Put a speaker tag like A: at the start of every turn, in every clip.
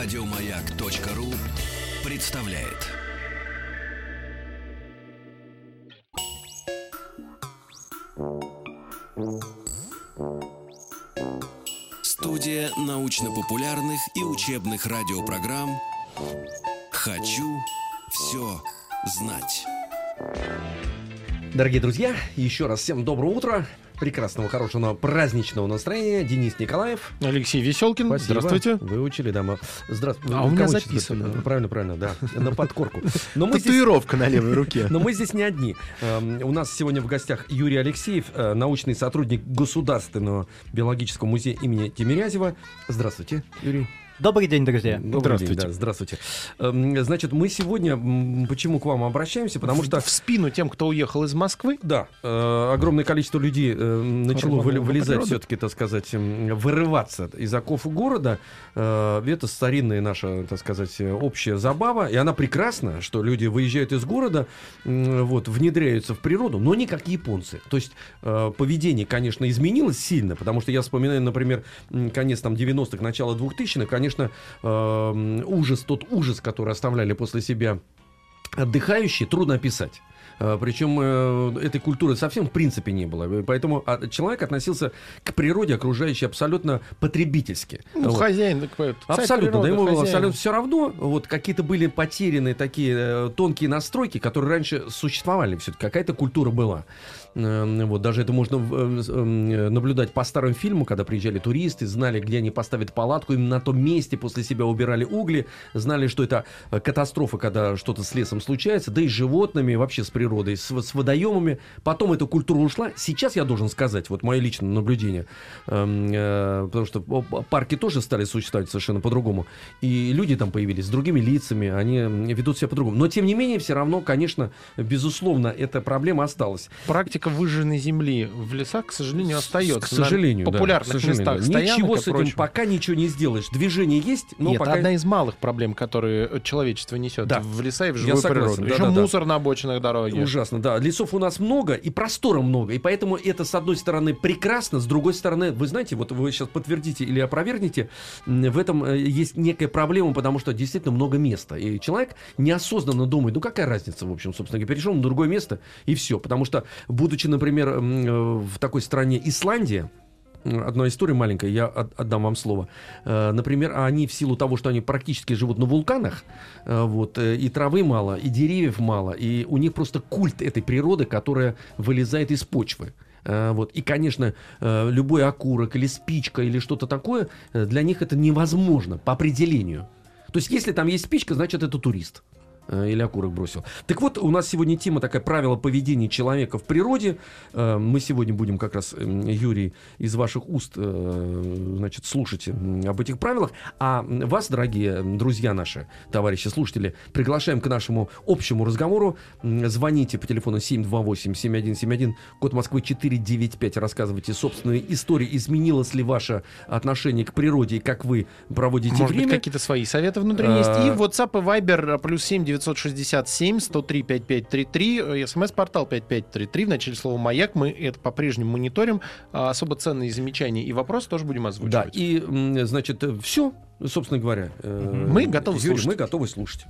A: Радиомаяк.ру представляет. Студия научно-популярных и учебных радиопрограмм «Хочу все знать».
B: Дорогие друзья, еще раз всем доброе утро прекрасного, хорошего, праздничного настроения. Денис Николаев.
C: Алексей Веселкин.
B: Спасибо.
C: Здравствуйте.
B: Выучили, да. Мы... Здравствуйте.
C: А у меня записано.
B: Правильно, правильно, да. На подкорку. Но
C: мы Татуировка здесь... на левой руке.
B: Но мы здесь не одни. Эм, у нас сегодня в гостях Юрий Алексеев, э, научный сотрудник Государственного биологического музея имени Тимирязева. Здравствуйте, Юрий.
D: Добрый день, друзья.
B: Добрый здравствуйте. День, да, здравствуйте. Эм, значит, мы сегодня почему к вам обращаемся? Потому что...
C: В спину тем, кто уехал из Москвы?
B: Да. Э, огромное количество людей э, начало вы, вылезать все-таки, так сказать, вырываться из оков города. Э, это старинная наша, так сказать, общая забава. И она прекрасна, что люди выезжают из города, вот, внедряются в природу, но не как японцы. То есть поведение, конечно, изменилось сильно, потому что я вспоминаю, например, конец там 90-х, начало 2000-х, конечно, конечно, э, ужас, тот ужас, который оставляли после себя отдыхающие, трудно описать. Э, Причем э, этой культуры совсем в принципе не было. Поэтому а, человек относился к природе окружающей абсолютно потребительски.
C: Ну, вот. хозяин,
B: так, Абсолютно, природы, да, ему было абсолютно все равно. Вот какие-то были потеряны такие э, тонкие настройки, которые раньше существовали все-таки. Какая-то культура была. Вот, даже это можно наблюдать по старым фильмам, когда приезжали туристы, знали, где они поставят палатку, именно на том месте после себя убирали угли, знали, что это катастрофа, когда что-то с лесом случается, да и с животными, вообще с природой с, с водоемами. Потом эта культура ушла. Сейчас я должен сказать, вот мое личное наблюдение, э, э, потому что парки тоже стали существовать совершенно по-другому. И люди там появились с другими лицами, они ведут себя по-другому. Но, тем не менее, все равно, конечно, безусловно, эта проблема осталась.
C: Практика выжженной земли в лесах, к сожалению, остается. К
B: сожалению,
C: На популярных
B: да, к сожалению.
C: местах стоянок
B: Ничего с этим пока ничего не сделаешь. Движение есть, но
C: Нет,
B: пока...
C: одна из малых проблем, которые человечество несет
B: да.
C: в леса и в живую природу.
B: Да,
C: Еще
B: да,
C: мусор
B: да.
C: на обочинах дороги.
B: Ужасно, да. Лесов у нас много и простора много. И поэтому это, с одной стороны, прекрасно, с другой стороны, вы знаете, вот вы сейчас подтвердите или опровергнете, в этом э, есть некая проблема, потому что действительно много места. И человек неосознанно думает, ну какая разница, в общем, собственно говоря, перешел на другое место и все. Потому что, будучи, например, э, в такой стране Исландия, одна история маленькая, я отдам вам слово. Э, например, они в силу того, что они практически живут на вулканах, э, вот, и травы мало, и деревьев мало, и у них просто культ этой природы, которая вылезает из почвы. Вот. И, конечно, любой окурок или спичка или что-то такое, для них это невозможно по определению. То есть, если там есть спичка, значит, это турист. Э, или окурок бросил. Так вот, у нас сегодня тема такая правила поведения человека в природе. Э, мы сегодня будем как раз, эм, Юрий, из ваших уст э, значит, слушать об этих правилах. А вас, дорогие друзья наши, товарищи слушатели, приглашаем к нашему общему разговору. Звоните по телефону 728-7171, код Москвы 495. Рассказывайте собственные истории. Изменилось ли ваше отношение к природе и как вы проводите
C: Может
B: время?
C: быть, какие-то свои советы внутри есть. И WhatsApp и Viber плюс 7 967 103 5533, смс-портал 5533, в начале слова «Маяк». Мы это по-прежнему мониторим. А особо ценные замечания и вопросы тоже будем озвучивать.
B: Да, и, значит, все, собственно говоря.
C: Э, мы готовы
B: Юрий,
C: слушать.
B: Мы готовы слушать.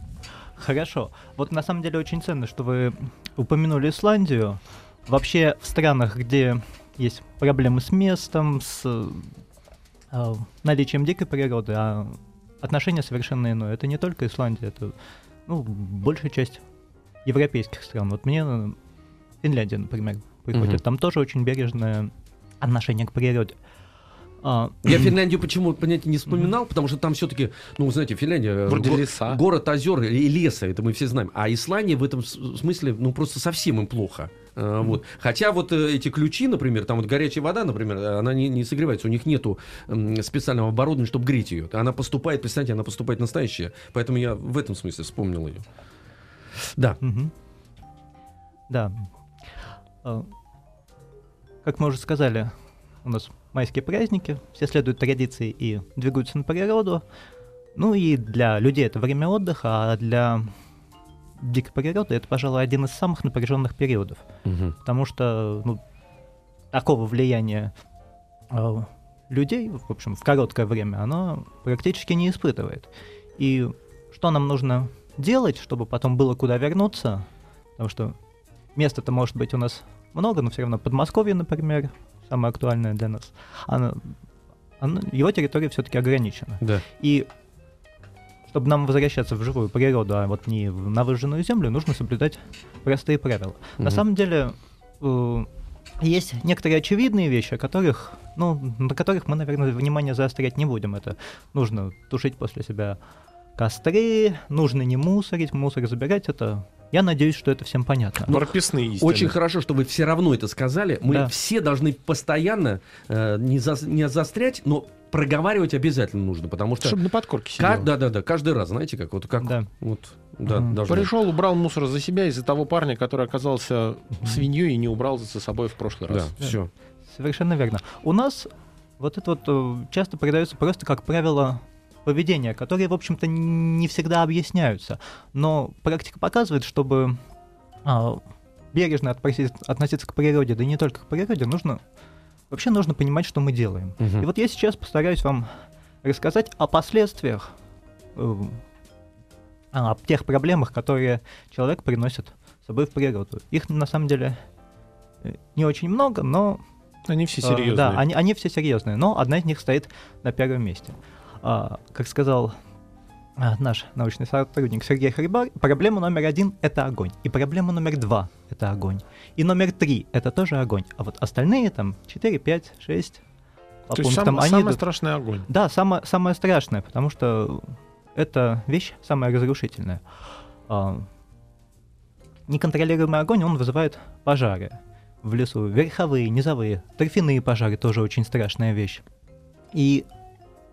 D: Хорошо. Вот на самом деле очень ценно, что вы упомянули Исландию. Вообще в странах, где есть проблемы с местом, с э, наличием дикой природы, а отношение совершенно иное. Это не только Исландия, это ну, большая часть европейских стран. Вот мне э, Финляндия, например, приходит. Угу. Там тоже очень бережное отношение к природе.
B: А, Я Финляндию почему понятие не вспоминал, потому что там все-таки, ну, знаете, Финляндия
C: э, Вроде го- леса.
B: город озер и леса, это мы все знаем. А Исландия в этом смысле, ну, просто совсем им плохо. Uh, вот. Хотя вот э, эти ключи, например, там вот горячая вода, например, она не, не согревается, у них нету э, специального оборудования, чтобы греть ее. Она поступает, представьте, она поступает настоящая. Поэтому я в этом смысле вспомнил ее. Да.
D: Угу. Да. Как мы уже сказали, у нас майские праздники, все следуют традиции и двигаются на природу. Ну и для людей это время отдыха, а для дикой природы это, пожалуй, один из самых напряженных периодов.
B: Угу.
D: Потому что ну, такого влияния э, людей, в общем, в короткое время, оно практически не испытывает. И что нам нужно делать, чтобы потом было куда вернуться? Потому что места-то может быть у нас много, но все равно Подмосковье, например, самое актуальное для нас. Оно, оно, его территория все-таки ограничена.
B: Да.
D: И чтобы нам возвращаться в живую природу, а вот не в- на выжженную землю, нужно соблюдать простые правила. На
B: Мгм.
D: самом деле э, есть некоторые очевидные вещи, о которых, ну, на которых мы, наверное, внимание заострять не будем. Это нужно тушить после себя костры, нужно не мусорить, мусор забирать. Это я надеюсь, что это всем понятно.
C: Прописные истины.
B: Очень хорошо, что вы все равно это сказали. Мы
D: Да.
B: все должны постоянно э, не, за- не заострять, но проговаривать обязательно нужно, потому что
C: Чтобы на подкорке сидел.
B: да, да, да, каждый раз, знаете, как вот как
D: Да.
B: вот да, должно.
C: Пришел, убрал мусор за себя из-за того парня, который оказался свиньей и не убрал за собой в прошлый
B: Да,
C: раз.
B: все.
D: Совершенно верно. У нас вот это вот э, часто передается просто как правило поведения, которые, в общем-то, не всегда объясняются. Но практика показывает, чтобы а, бережно относиться, относиться к природе, да и не только к природе, нужно вообще нужно понимать, что мы делаем.
B: Мгм.
D: И вот я сейчас постараюсь вам рассказать о последствиях, э, о тех проблемах, которые человек приносит с собой в природу. Их на самом деле э, не очень много, но
C: Они все
D: э,
C: серьезные.
D: Да, они, они все серьезные, но одна из них стоит на первом месте. А, как сказал а, наш научный сотрудник Сергей Хрибар, проблема номер один — это огонь. И проблема номер два — это огонь. И номер три — это тоже огонь. А вот остальные там 4, 5, 6 по
C: То
D: пунктам,
C: сам-
D: они
C: самый
D: идут-
C: страшный огонь.
D: да, самое, самое страшное, потому что это вещь самая разрушительная. А, Неконтролируемый огонь, он вызывает пожары в лесу. Верховые, низовые, торфяные пожары тоже очень страшная вещь. И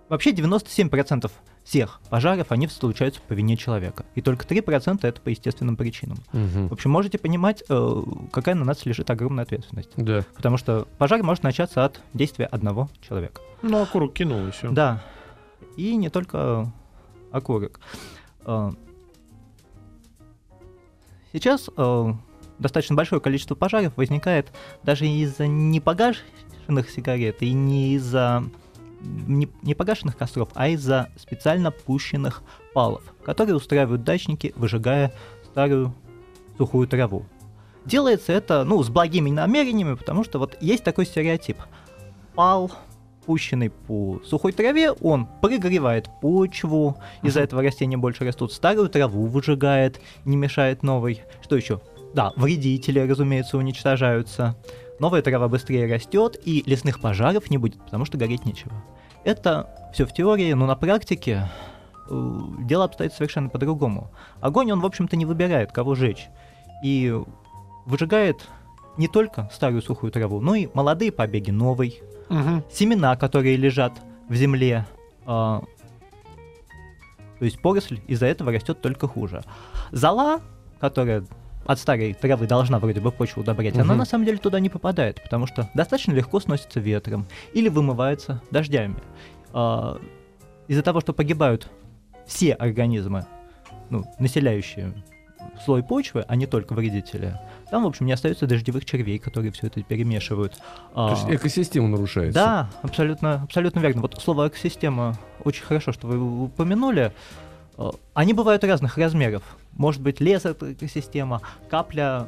D: вообще 97% всех пожаров, они случаются по вине человека. И только 3% это по естественным причинам.
B: Мгм.
D: В общем, можете понимать, э, какая на нас лежит огромная ответственность.
B: Да.
D: Потому что пожар может начаться от действия одного человека.
C: Ну, окурок кинул и все.
D: Да. И не только окурок. Э, Сейчас э, достаточно большое количество пожаров возникает даже из-за непогашенных сигарет и не из-за не, не погашенных костров, а из-за специально пущенных палов, которые устраивают дачники, выжигая старую сухую траву. Делается это, ну, с благими намерениями, потому что вот есть такой стереотип. Пал, пущенный по сухой траве, он прогревает почву, из-за этого растения больше растут, старую траву выжигает, не мешает новой. Что еще? Да, вредители, разумеется, уничтожаются. Новая трава быстрее растет, и лесных пожаров не будет, потому что гореть нечего. Это все в теории, но на практике э, дело обстоит совершенно по-другому. Огонь, он, в общем-то, не выбирает, кого жечь. И выжигает не только старую сухую траву, но и молодые побеги новой,
C: Мгм.
D: семена, которые лежат в земле. а, то есть поросль из-за этого растет только хуже. Зола, которая от старой травы должна вроде бы почву удобрять, она
B: Мгм.
D: на самом деле туда не попадает, потому что достаточно легко сносится ветром или вымывается дождями. А, из-за того, что погибают все организмы, ну, населяющие слой почвы, а не только вредители, там, в общем, не остается дождевых червей, которые все это перемешивают.
B: То есть экосистема нарушается.
D: Да, абсолютно, абсолютно верно. Вот слово экосистема очень хорошо, что вы упомянули. Э, Они бывают разных размеров. Может быть, лес это экосистема, капля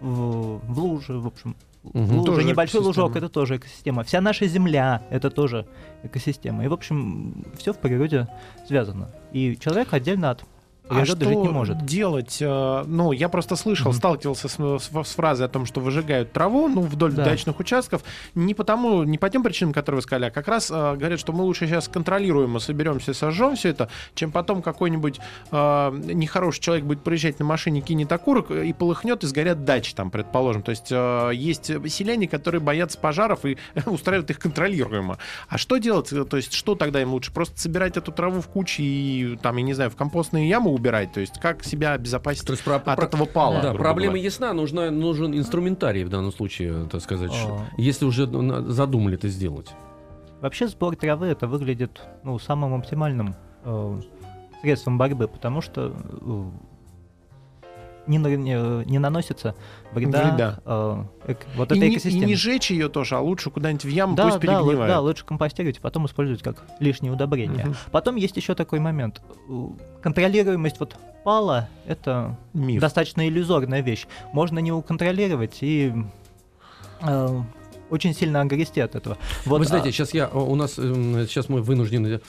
D: в, в луже, в общем.
B: Мгм.
D: лужа,
C: Тоже
D: небольшой
C: экосистема.
D: лужок это тоже экосистема. Вся наша земля это тоже экосистема. И, в общем, все в природе связано. И человек отдельно от
C: А что
D: жить не может.
C: делать? э, Ну, я просто слышал,
D: Мгм.
C: сталкивался с, с- с фразой о том, что выжигают траву, ну, вдоль
D: Да.
C: дачных участков, не потому, не по тем причинам, которые вы сказали, а как раз э, говорят, что мы лучше сейчас контролируемо соберемся, сожжем все это, чем потом какой-нибудь э, нехороший человек будет приезжать на машине, кинет окурок и полыхнет, и сгорят дачи там, предположим. То есть э, есть селяне, которые боятся пожаров и устраивают их контролируемо. А что делать? То есть что тогда им лучше? Просто собирать эту траву в кучи и, там, я не знаю, в компостные ямы убирать? То есть как себя обезопасить
B: То есть про-
C: от
B: про-
C: этого пала?
B: Да, проблема
C: говоря?
B: ясна, нужна, нужен инструментарий в данном случае, так сказать,
D: А.
B: если уже ну, задумали это сделать.
D: Вообще сбор травы это выглядит ну, самым оптимальным э, средством борьбы, потому что э, не, не, не наносится вреда,
C: Вреда.
D: э, эк- вот
C: И
D: этой
C: не, и
D: экосистеме.
C: не жечь ее тоже, а лучше куда-нибудь в яму,
D: да,
C: пусть
D: да,
C: перегнивает.
D: да, лучше компостировать, потом использовать как лишнее удобрение.
C: Мгм.
D: Потом есть еще такой момент. Контролируемость вот пала — это
C: Миф.
D: достаточно иллюзорная вещь. Можно не уконтролировать и э, очень сильно огрести от этого. Вот,
B: Вы
D: а,
B: знаете, сейчас я у нас сейчас мы вынуждены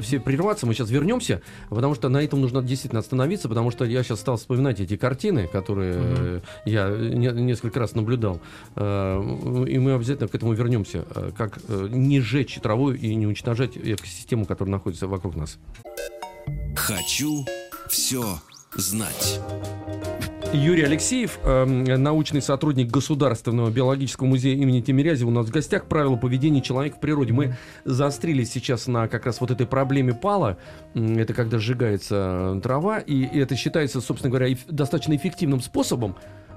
B: все прерваться, мы сейчас вернемся, потому что на этом нужно действительно остановиться, потому что я сейчас стал вспоминать эти картины, которые э, я не- несколько раз наблюдал, Э, и мы обязательно к этому вернемся, э, как э, не сжечь траву и не уничтожать экосистему, которая находится вокруг нас.
A: Хочу все знать.
B: Юрий Алексеев, э, научный сотрудник Государственного биологического музея имени Тимирязева, у нас в гостях правила поведения человека в природе. Мы заострились сейчас на как раз вот этой проблеме пала. Это когда сжигается трава, и это считается, собственно говоря, достаточно эффективным способом.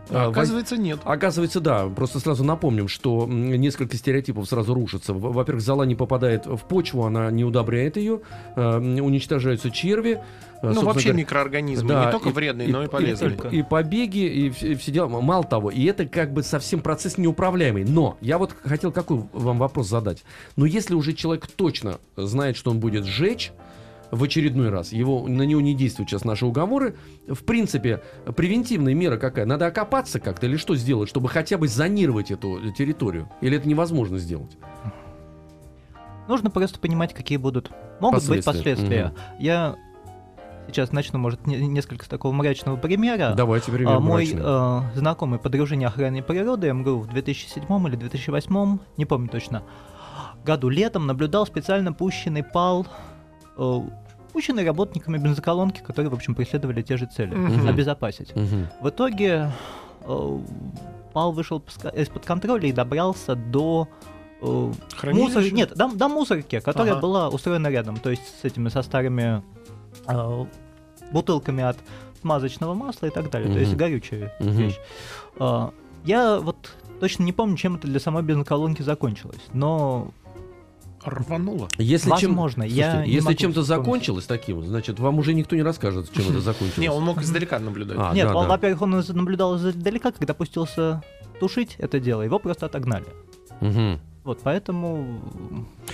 C: А, оказывается, нет.
B: Оказывается, да. Просто сразу напомним, что несколько стереотипов сразу рушатся. Во- Во-первых, зола не попадает в почву, она не удобряет ее, м, уничтожаются черви. э,
C: Ну, вообще
B: говоря,
C: микроорганизмы,
B: да,
C: не только
B: и-
C: вредные,
B: и-
C: но и
B: и-
C: полезные.
D: только.
B: И побеги, и, и все дела. Мало того, и это как бы совсем процесс неуправляемый. Но я вот хотел какой вам вопрос задать. Но если уже человек точно знает, что он будет сжечь, в очередной раз. Его, на него не действуют сейчас наши уговоры. В принципе, превентивная мера какая? Надо окопаться как-то или что сделать, чтобы хотя бы зонировать эту территорию? Или это невозможно сделать?
D: Нужно просто понимать, какие будут могут быть
B: Последствия.
D: последствия. Я сейчас начну, может, не- несколько с такого мрачного примера.
B: Давайте пример
D: А, Мой
B: мрачный.
D: э, знакомый по дружине охраны природы МГУ в 2007 или 2008, не помню точно, году летом наблюдал специально пущенный пал, э, пущенный работниками бензоколонки, которые, в общем, преследовали те же цели
C: Мгм.
D: обезопасить.
B: Мгм.
D: В итоге э, пал вышел из-под контроля и добрался до э, мусор... Нет, до, до мусорки, которая
C: Ага.
D: была устроена рядом, то есть с этими со старыми э, бутылками от смазочного масла и так далее, то есть горючая
B: Мгм.
D: вещь. А, я вот точно не помню, чем это для самой бензоколонки закончилось, но
C: Рвануло.
B: Если чем-
D: возможно, я
B: Слушайте,
D: не
B: если
D: могу
B: чем-то закончилось таким, значит, вам уже никто не расскажет, чем это закончилось.
C: Не, он мог издалека наблюдать.
B: А,
D: Нет,
B: да,
D: он,
B: да.
D: во-первых, он наблюдал издалека, когда пустился тушить это дело, его просто отогнали. Вот, поэтому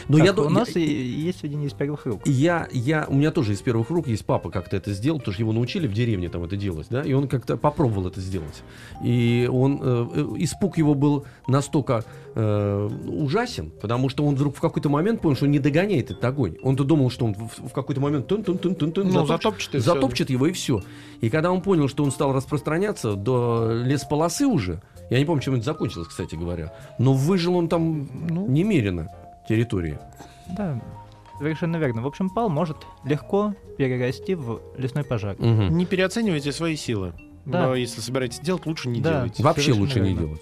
B: Ну,
D: так,
B: я,
D: у нас
B: я,
D: есть сведения из первых рук.
B: я, я- у меня тоже из первых рук есть папа как-то это сделал, потому что его научили в деревне там это делать, да, и он как-то попробовал это сделать. И он, э, э, испуг его был настолько э, ужасен, потому что он вдруг в какой-то момент понял, что он не догоняет этот огонь. Он-то думал, что он в, в какой-то момент тун -тун -тун -тун -тун,
C: Ну, затопчет всё.
B: затопчет его и все. И когда он понял, что он стал распространяться до лесполосы уже, я не помню, чем это закончилось, кстати говоря, но выжил он там
C: Ну.
B: немерено территории.
D: Да, совершенно верно. В общем, пал может легко перерасти в лесной пожар.
B: Мгм.
C: Не переоценивайте свои силы.
D: Да.
C: Но если собираетесь делать, лучше не
D: Да.
C: делайте.
B: Вообще
D: Совершенно
B: лучше не
D: верно.
B: делать.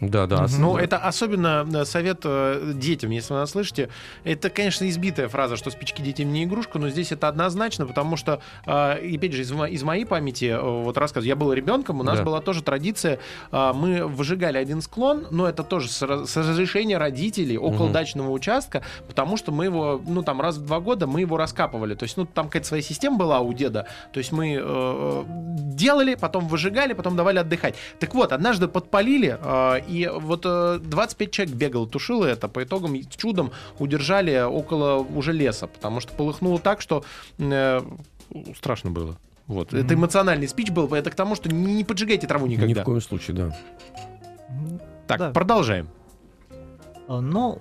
B: Да, да. ос-
C: Ну, это особенно э, совет э, детям, если вы нас слышите. Это, конечно, избитая фраза, что спички детям не игрушка, но здесь это однозначно, потому что, э, и опять же, из, из моей памяти, вот рассказ, я был ребенком, у нас
B: Да.
C: была тоже традиция, мы выжигали один склон, но это тоже с, раз- с разрешения родителей около
B: Мгм.
C: дачного участка, потому что мы его, ну, там, раз в два года мы его раскапывали. То есть, ну, там какая-то своя система была у деда. То есть мы э, делали, потом выжигали, потом давали отдыхать. Так вот, однажды подпалили, э, и вот э, 25 человек бегало, тушило это. По итогам чудом удержали около уже леса, потому что полыхнуло так, что э, страшно было. Вот. Это эмоциональный спич был, это к тому, что не, поджигайте траву
B: Ни
C: никогда.
B: в коем случае, да.
C: Так,
D: Да.
C: продолжаем.
D: А, Ну,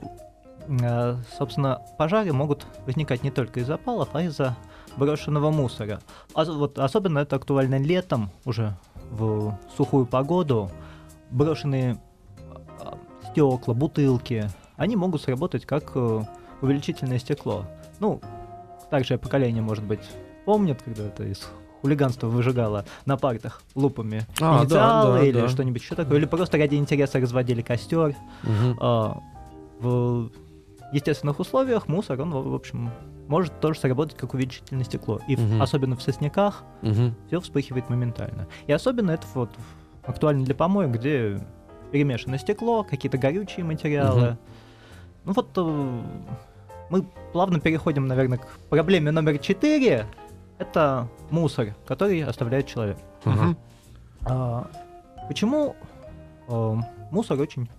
D: э, собственно, пожары могут возникать не только из запалов, а из-за брошенного мусора. А вот особенно это актуально летом, уже в сухую погоду. Брошенные стекла, бутылки, они могут сработать как э, увеличительное стекло. Ну, старшее поколение, может быть, помнит, когда это из хулиганства выжигало на партах лупами
B: А, да,
D: инициалы
B: да,
D: или
B: да.
D: что-нибудь еще такое, или просто ради интереса разводили костер.
B: Мгм.
D: А, в естественных условиях мусор, он, в в общем, может тоже сработать как увеличительное стекло. И в-
B: Мгм.
D: особенно в сосняках
B: Мгм.
D: все вспыхивает моментально. И особенно это вот актуально для помоек, где перемешано стекло, какие-то горючие материалы.
B: Мгм.
D: Ну вот э, мы плавно переходим, наверное, к проблеме номер четыре. Это мусор, который оставляет человек.
C: Мгм.
D: А, почему э, мусор очень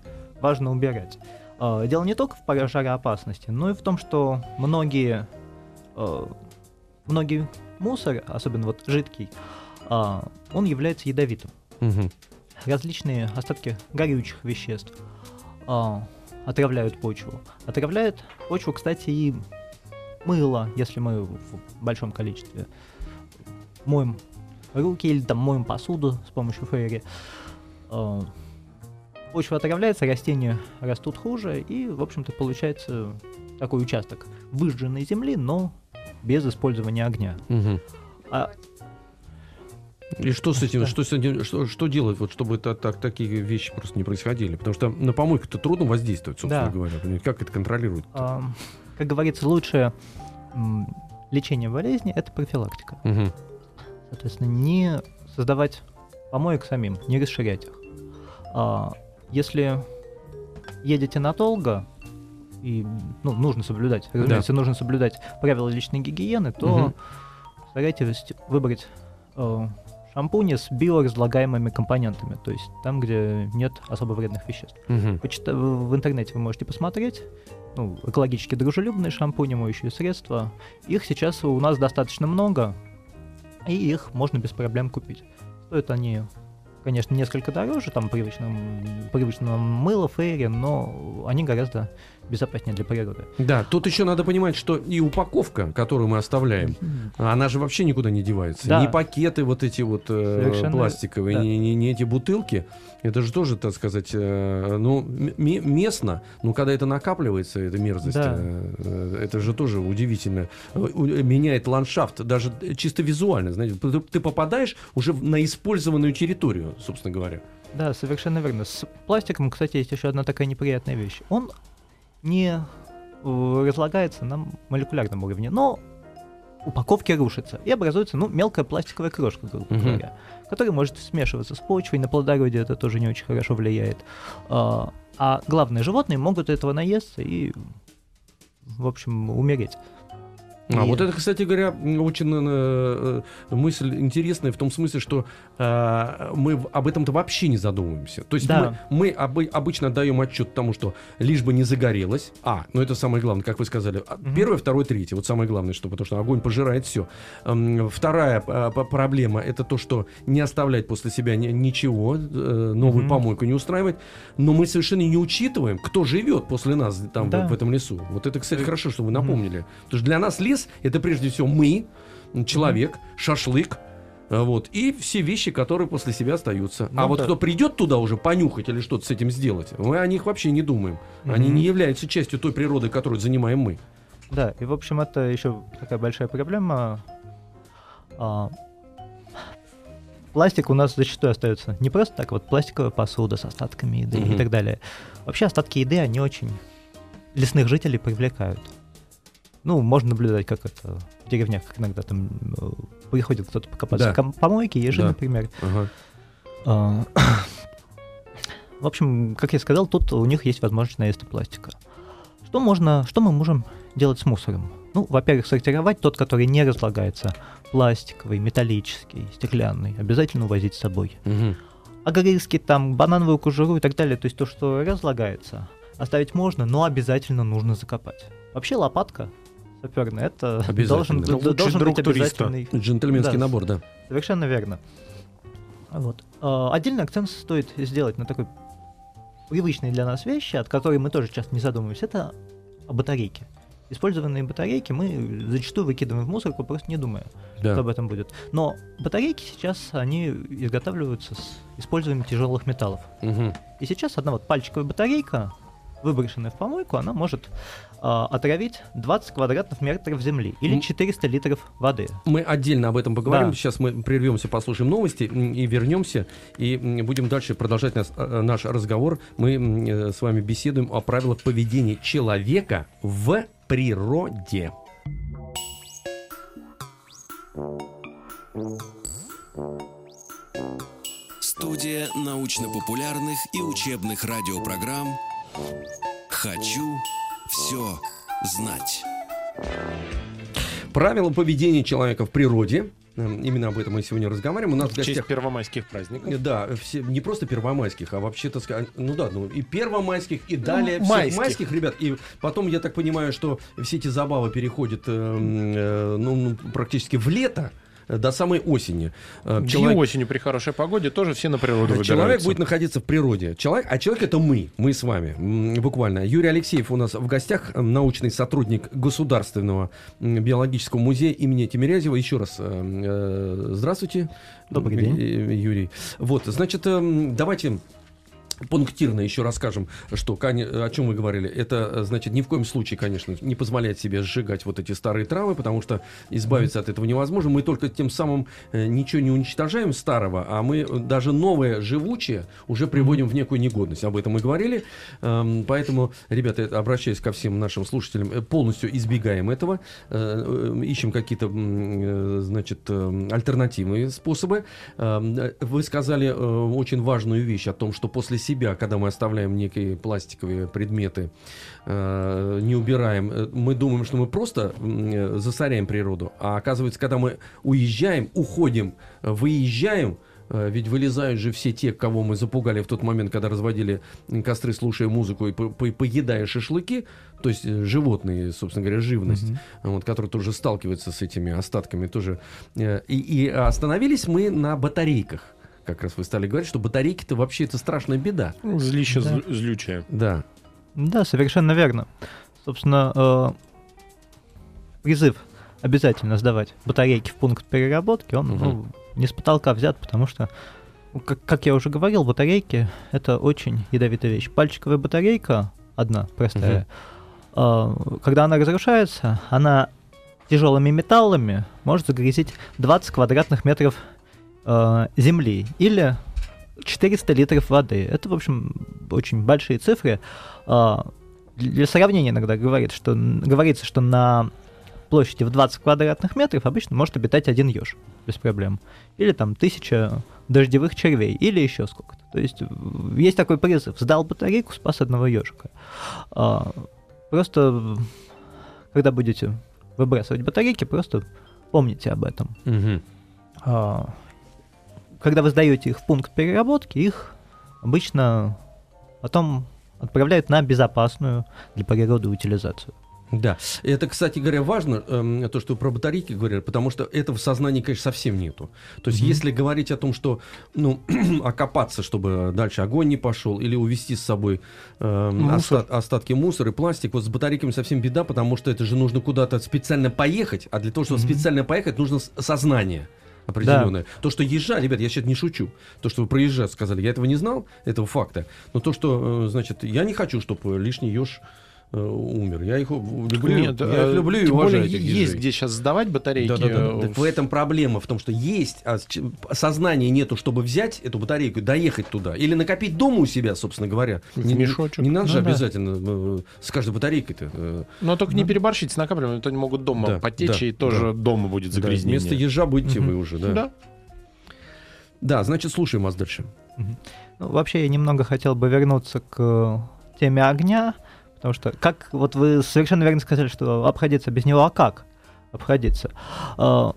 D: важно убирать? Э, дело не только в пожароопасности, но и в том, что многие, э, многие мусор, особенно вот жидкий, э, он является ядовитым.
B: Мгм.
D: Различные остатки горючих веществ э, отравляют почву. Отравляет почву, кстати, и мыло, если мы в большом количестве моем руки или там моем посуду с помощью фейри. Э, Почва отравляется, растения растут хуже, и, в общем-то, получается такой участок выжженной земли, но без использования огня.
B: Мгм.
D: А
B: И что с этим,
D: Да.
B: что, с этим что, что делать, вот, чтобы это, так, такие вещи просто не происходили? Потому что на помойку-то трудно воздействовать, собственно
D: Да.
B: говоря. Как это контролирует?
D: Ам, как говорится, лучшее лечение болезни это профилактика.
B: Мгм.
D: Соответственно, не создавать помоек самим, не расширять их. А, если едете надолго, и ну, нужно соблюдать, разумеется, нужно соблюдать правила личной гигиены, то
B: Мгм.
D: старайтесь выбрать э, шампуни с биоразлагаемыми компонентами, то есть там, где нет особо вредных веществ.
B: Мгм.
D: Почита- в в интернете вы можете посмотреть. Ну, экологически дружелюбные шампуни, моющие средства. Их сейчас у нас достаточно много, и их можно без проблем купить. Стоят они, конечно, несколько дороже, там привычного, привычного мыла, фейри, но они гораздо безопаснее для природы.
B: Да, тут еще надо понимать, что и упаковка, которую мы оставляем, она же вообще никуда не девается.
D: Да.
B: Ни пакеты вот эти вот э,
D: Совершенно,
B: пластиковые,
D: да.
B: ни, ни- ни эти бутылки. Это же тоже, так сказать, э, ну, местно, но когда это накапливается, эта мерзость,
D: Да.
B: э, это же тоже удивительно. Меняет ландшафт, даже чисто визуально, знаете. Ты, попадаешь уже на использованную территорию, собственно говоря.
D: Да, совершенно верно. С пластиком, кстати, есть еще одна такая неприятная вещь. Он не э, разлагается на молекулярном уровне, но упаковки рушатся и образуется, ну, мелкая пластиковая крошка, грубо
B: Мгм.
D: говоря, которая может смешиваться с почвой, на плодородие это тоже не очень хорошо влияет. А, а главное, животные могут этого наесться и, в общем, умереть.
B: А
D: И-
B: вот это, кстати говоря, очень э, э, мысль интересная в том смысле, что э, мы в- об этом-то вообще не задумываемся. То есть
D: Да.
B: мы, мы обы- обычно отдаем отчет тому, что лишь бы не загорелось. А, ну это самое главное, как вы сказали.
D: Мгм.
B: Первое, второе, третье. Вот самое главное, что потому что огонь пожирает все. Вторая э, проблема это то, что не оставлять после себя ни- ничего, э, новую
D: Мгм.
B: помойку не устраивать. Но мы совершенно не учитываем, кто живет после нас там в-
D: Да.
B: в этом лесу. Вот это, кстати,
D: Э,
B: хорошо, что вы напомнили. Потому что для нас лес это прежде всего мы, человек, шашлык. э, Вот, и все вещи, которые после себя остаются. а
D: Ну
B: вот
D: да.
B: кто придет туда уже понюхать или что-то с этим сделать, мы о них вообще не думаем. Они
D: Мгм.
B: не являются частью той природы, которую занимаем мы.
D: Да, и в общем это еще такая большая проблема. А, Пластик у нас зачастую остается не просто так, вот пластиковая посуда с остатками еды
B: Мгм.
D: и так далее. Вообще остатки еды, они очень лесных жителей привлекают. Ну, можно наблюдать, как это в деревнях, как иногда там э, приходит кто-то покопаться
B: Да.
D: помойке, ежи,
B: Да.
D: например.
B: Ага.
D: А, В общем, как я сказал, тут у них есть возможность наезда пластика. Что можно, что мы можем делать с мусором? Ну, во-первых, сортировать тот, который не разлагается. Пластиковый, металлический, стеклянный. Обязательно увозить с собой.
B: Мгм.
D: Огрызки, там, банановую кожуру и так далее. То есть то, что разлагается, оставить можно, но обязательно нужно закопать. Вообще лопатка саперная, это должен, должен
C: друг
D: быть
C: туриста.
D: обязательный
B: Джентльменский
D: Да.
B: набор, да.
D: Совершенно верно. Вот. А, Отдельный акцент стоит сделать на такой привычные для нас вещи, от которой мы тоже часто не задумываемся, это батарейки. Использованные батарейки мы зачастую выкидываем в мусорку, просто не думая,
B: да.
D: что об этом будет. Но батарейки сейчас, они изготавливаются с использованием тяжелых металлов.
B: Мгм.
D: И сейчас одна вот пальчиковая батарейка, выброшенная в помойку, она может а, отравить 20 квадратных метров земли или
B: М.
D: 400 литров воды.
B: Мы отдельно об этом поговорим.
D: Да.
B: Сейчас мы прервемся, послушаем новости и вернемся. И будем дальше продолжать нас- э, наш разговор. Мы э, с вами беседуем о правилах поведения человека в природе.
A: Студия научно-популярных и учебных радиопрограмм «Хочу все знать».
B: Правила поведения человека в природе. Эм, Именно об этом мы сегодня разговариваем. У нас в
C: честь
B: гостях...
C: первомайских праздников.
B: Э, Да, все, не просто первомайских, а вообще-то сказать, ну да, ну и первомайских, и далее всех
C: майских.
B: майских, ребят. И потом, я так понимаю, что все эти забавы переходят эм, э, ну, ну, практически в лето, э, до самой осени. Э,
C: И
B: человек-
C: осенью при хорошей погоде тоже все на природу
B: Человек
C: выбираются.
B: будет находиться в природе. Человек, а человек это мы, мы с вами, буквально. Юрий Алексеев у нас в гостях, э, научный сотрудник Государственного биологического музея имени Тимирязева. Еще раз э, здравствуйте.
D: Добрый день.
B: Юрий. Вот, значит, эм, давайте пунктирно еще расскажем, что, о чем мы говорили. Это, э, значит, ни в коем случае, конечно, не позволяет себе сжигать вот эти старые травы, потому что избавиться от этого невозможно. Мы только тем самым э, ничего не уничтожаем старого, а мы э, даже новое живучее уже приводим в некую негодность. Об этом мы говорили. Эм, Поэтому, ребята, обращаясь ко всем нашим слушателям, полностью избегаем этого, ищем какие-то, значит, альтернативные способы. Эм, Вы сказали очень важную вещь о том, что после себя, когда мы оставляем некие пластиковые предметы, э, не убираем, э, мы думаем, что мы просто э, засоряем природу, а оказывается, когда мы уезжаем, уходим, выезжаем, ведь вылезают же все те, кого мы запугали в тот момент, когда разводили костры, слушая музыку и по- по- поедая шашлыки, то есть животные, собственно говоря, живность, вот, которые тоже сталкиваются с этими остатками тоже. И, и остановились мы на батарейках. Как раз вы стали говорить, что батарейки-то вообще это страшная беда.
C: Ну, Злище
D: Да.
C: зл- злючее.
B: Да.
D: Да, совершенно верно. Собственно, э, призыв обязательно сдавать батарейки в пункт переработки, он
B: Мгм.
D: ну, не с потолка взят, потому что, ну, как, как я уже говорил, батарейки — это очень ядовитая вещь. Пальчиковая батарейка, одна простая, э, когда она разрушается, она тяжелыми металлами может загрязить 20 квадратных метров э, земли или 400 литров воды. Это, в общем, очень большие цифры. А, Для сравнения иногда говорит, что, говорится, что на площади в 20 квадратных метров обычно может обитать один еж без проблем. Или там тысяча дождевых червей, или еще сколько-то. То есть есть такой призыв. Сдал батарейку, спас одного ежика. А, Просто, когда будете выбрасывать батарейки, просто помните об этом.
B: Мгм.
D: А, когда вы сдаете их в пункт переработки, их обычно потом отправляют на безопасную для природы утилизацию.
B: Да. Это, кстати говоря, важно, эм, то, что вы про батарейки говорили, потому что этого в сознании, конечно, совсем нету. То есть,
D: Мгм.
B: если говорить о том, что, ну, окопаться, чтобы дальше огонь не пошел, или увезти с собой эм,
C: Мусор.
B: оста- остатки мусора и пластик, вот с батарейками совсем беда, потому что это же нужно куда-то специально поехать, а для того, чтобы
D: Мгм.
B: специально поехать, нужно сознание определенное. То, что езжа, ребят, я сейчас не шучу, то, что вы про езжа сказали, я этого не знал, этого факта, но то, что, э, значит, я не хочу, чтобы лишний еж э, умер. Я их люблю,
C: Нет,
B: я
C: э,
B: их люблю и
C: тем более
B: уважаю. этих
C: есть где сейчас сдавать батарейки.
B: Да-да-да.
C: э,
B: Так в этом проблема в том, что есть, а сознания нету, чтобы взять эту батарейку, доехать туда. Или накопить дома у себя, собственно говоря.
C: В
B: Не, не-
C: мешочек.
B: не надо
D: Ну
B: же
D: да.
B: обязательно э, с каждой батарейкой-то. э,
C: Но только не
D: Ну.
C: переборщить с накапливанием, то они могут дома
B: Да,
C: потечь,
B: да,
C: и тоже
B: да.
C: дома будет
B: да,
C: загрязнение.
B: вместо ежа будете вы уже, да.
C: Да.
B: Да, значит, слушаем вас дальше.
D: Ну, вообще, я немного хотел бы вернуться к теме огня, потому что, как вот вы совершенно верно сказали, что обходиться без него, а как обходиться? А,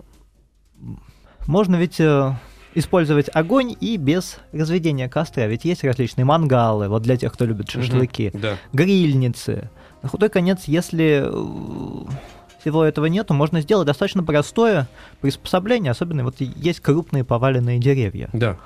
D: Можно ведь э, использовать огонь и без разведения костра, ведь есть различные мангалы, вот для тех, кто любит шашлыки,
B: Да.
D: грильницы. На худой конец, если э, всего этого нету, можно сделать достаточно простое приспособление, особенно вот есть крупные поваленные деревья.
B: Да.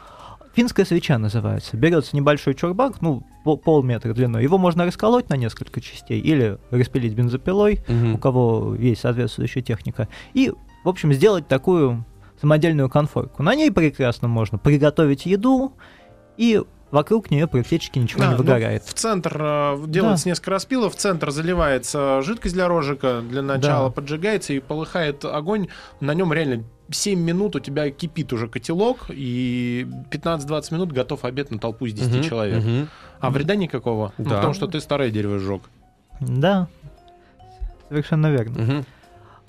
D: Финская свеча называется. Берется небольшой чурбак, ну, пол- полметра длиной. Его можно расколоть на несколько частей или распилить бензопилой,
B: Мгм.
D: у кого есть соответствующая техника. И, в общем, сделать такую самодельную конфорку. На ней прекрасно можно приготовить еду, и вокруг нее практически ничего
C: Да,
D: не
C: ну,
D: выгорает.
C: в центр э, делается несколько распилов, в центр заливается жидкость для рожика, для начала
D: Да.
C: поджигается и полыхает огонь. На нем реально 7 минут у тебя кипит уже котелок, и 15-20 минут готов обед на толпу из 10
B: Мгм.
C: человек.
B: Мгм.
C: А вреда никакого, ну,
B: Да.
C: потому что ты старое дерево сжег.
D: Да, совершенно верно.
B: Мгм.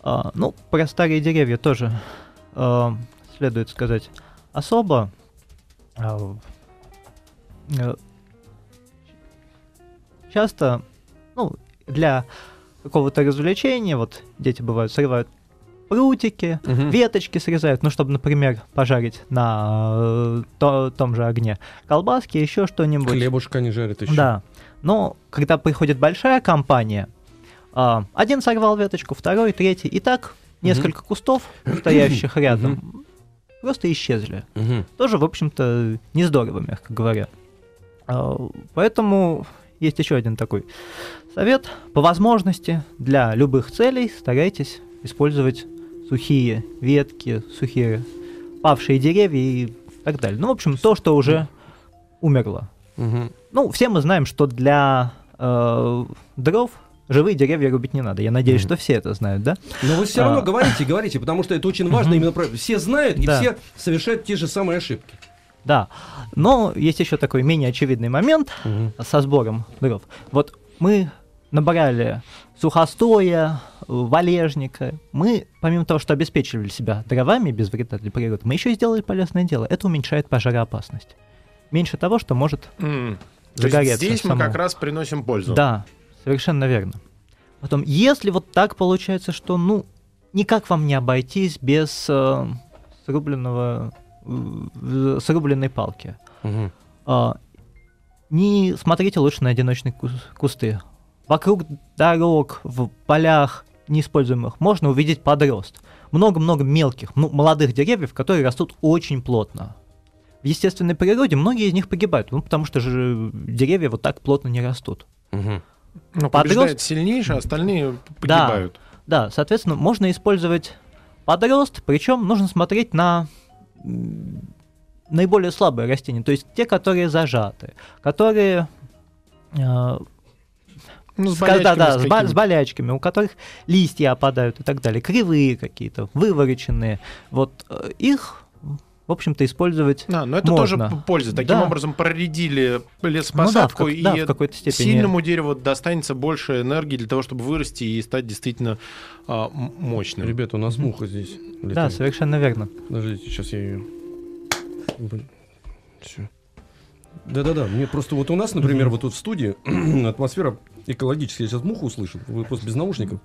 D: А, ну, про старые деревья тоже а, следует сказать особо. А, в- часто, ну, для какого-то развлечения, вот дети бывают срывают прутики,
B: Мгм.
D: веточки срезают, ну, чтобы, например, пожарить на э, то- том же огне колбаски, еще что-нибудь.
B: Хлебушка они жарят еще.
D: Да. Но когда приходит большая компания, а, один сорвал веточку, второй, третий, и так несколько кустов, стоящих рядом, просто исчезли.
B: Мгм.
D: Тоже, в общем-то, не здорово, мягко говоря. А, Поэтому есть еще один такой совет. По возможности для любых целей старайтесь использовать сухие ветки, сухие павшие деревья и так далее. Ну, в общем, то, что уже умерло.
B: Мгм.
D: Ну, все мы знаем, что для э, дров живые деревья рубить не надо. Я надеюсь,
B: Мгм.
D: что все это знают, да?
B: Но вы все равно
D: А.
B: говорите, говорите, потому что это очень важно
D: Мгм.
B: именно про... Все знают и
D: Да.
B: все совершают те же самые ошибки.
D: Да. Но есть еще такой менее очевидный момент со сбором дров. Вот мы набрали сухостоя, валежника. Мы, помимо того, что обеспечивали себя дровами без вреда для природы, мы еще и сделали полезное дело. Это уменьшает пожароопасность. Меньше того, что может
C: есть
D: загореться.
C: здесь мы
D: самому.
C: как раз приносим пользу.
D: Да, совершенно верно. Потом, если вот так получается, что, ну, никак вам не обойтись без э, срубленного, срубленной палки.
B: Мгм.
D: А, не смотрите лучше на одиночные кус- кусты. Вокруг дорог, в полях неиспользуемых можно увидеть подрост. Много-много мелких, ну, молодых деревьев, которые растут очень плотно. В естественной природе многие из них погибают, ну, потому что же деревья вот так плотно не растут.
B: Мгм.
C: Но
D: Подрост-
C: побеждает сильнейший, а остальные погибают.
D: Да, соответственно, можно использовать подрост, причем нужно смотреть на наиболее слабые растения, то есть те, которые зажаты, которые э,
C: Ну, с
D: Ска- да,
C: болячками
D: да,
C: с
D: с болячками, у которых листья опадают и так далее, кривые какие-то, вывороченные. Вот э, их, в общем-то, использовать.
C: А, но это
D: Можно.
C: тоже польза. Таким
D: Да.
C: образом проредили
D: Ну да, в
C: лесопосадку,
D: как- да,
C: и
D: в какой-то степени.
C: сильному дереву достанется больше энергии для того, чтобы вырасти и стать действительно а, мощным.
B: Ребята, у нас муха здесь
D: Да,
B: летает.
D: совершенно верно.
B: Подождите, сейчас я ее... Все. Да-да-да, мне просто вот у нас, например, вот тут в студии атмосфера экологическая. Я сейчас муху услышал, вы просто без наушников.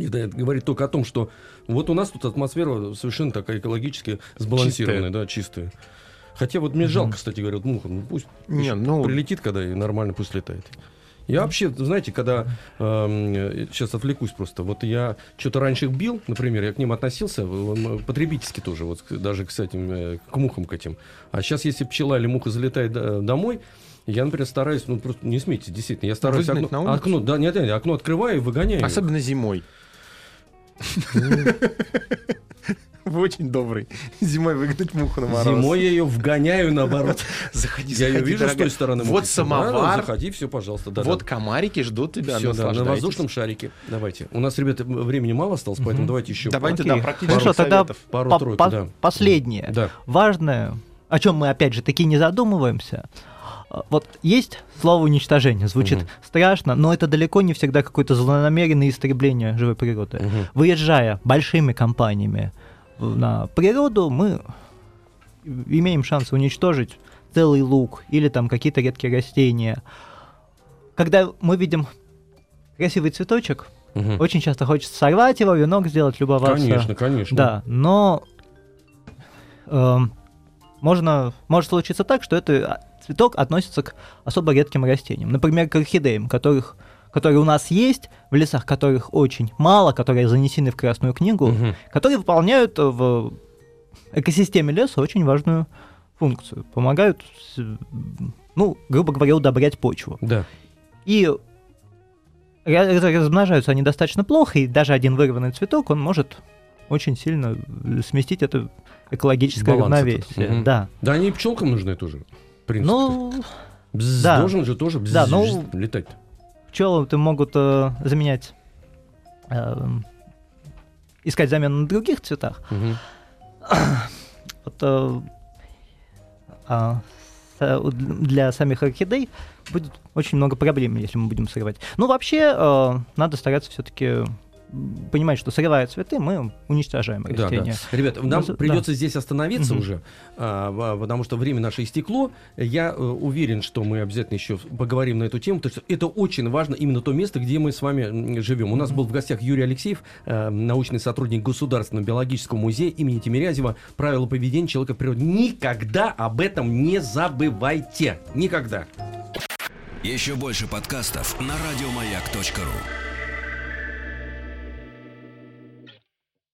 B: Это говорит только о том, что вот у нас тут атмосфера совершенно такая экологически сбалансированная, да, чистая. Хотя вот мне
D: Мгм.
B: жалко, кстати говоря, вот муха, ну пусть
C: Не, ну,
B: прилетит, когда и нормально пусть летает. Я вообще, знаете, когда сейчас отвлекусь просто, вот я что-то раньше их бил, например, я к ним относился э, потребительски тоже, вот даже к этим, э, к мухам к этим. А сейчас, если пчела или муха залетает до- домой, я, например, стараюсь, ну просто не смейтесь, действительно, я стараюсь
C: Выгнать
B: окно, окно, да, нет, нет, окно открываю и выгоняю.
C: особенно зимой. Вы очень добрый. Зимой выгнать муху на мороз.
B: Зимой я ее вгоняю наоборот.
C: Заходи,
B: Я ее вижу с той стороны.
C: Вот
B: мухи. Да,
C: самовар.
B: Заходи, все, пожалуйста. Да,
C: вот
B: да.
C: комарики ждут тебя,
B: да, на воздушном шарике. Давайте. У нас, ребята, времени мало осталось, поэтому давайте еще
C: Давайте, да, практических
D: Хорошо, тогда
C: советов.
D: по-
B: пару-тройку,
D: по-
B: да.
D: последнее.
B: Да.
D: Важное, о чем мы, опять же, таки не задумываемся. Вот есть слово уничтожение, звучит
B: Мгм.
D: страшно, но это далеко не всегда какое-то злонамеренное истребление живой природы.
B: Мгм.
D: Выезжая большими компаниями на природу, мы имеем шанс уничтожить целый луг или там какие-то редкие растения. Когда мы видим красивый цветочек,
B: Мгм.
D: очень часто хочется сорвать его, венок сделать, любоваться.
B: Конечно, конечно.
D: Да, но эм, можно, может случиться так, что этот а, цветок относится к особо редким растениям. Например, к орхидеям, которых, которые у нас есть, в лесах которых очень мало, которые занесены в Красную книгу,
B: Мгм.
D: которые выполняют в экосистеме леса очень важную функцию. Помогают, ну, грубо говоря, удобрять почву.
B: Да.
D: И ра- ра- размножаются они достаточно плохо, и даже один вырванный цветок, он может очень сильно э, сместить это экологическое
B: Баланс
D: равновесие.
B: этот. Мгм.
D: Да.
B: Да, они и пчелкам нужны тоже. Принципе.
D: Ну,
B: Бзз,
D: да.
B: Должен же тоже бзз,
D: Да, ну-
B: летать.
D: пчелы-то могут э, заменять, э, искать замену на других цветах.
B: Мгм.
D: Вот, э, а, у- для самих орхидей будет очень много проблем, если мы будем срывать. Ну, вообще, э, надо стараться все-таки понимает, что срывая цветы, мы уничтожаем
B: Да,
D: растения.
B: да. Ребят, нам
D: Ну,
B: придется здесь остановиться
D: Мгм.
B: уже, а, а, потому что время наше истекло. Я э, уверен, что мы обязательно еще поговорим на эту тему, потому что это очень важно, именно то место, где мы с вами живем. У нас был в гостях Юрий Алексеев, э, научный сотрудник Государственного биологического музея имени Тимирязева. Правила поведения человека в природе. Никогда об этом не забывайте. Никогда.
A: Еще больше подкастов на радиомаяк.ру.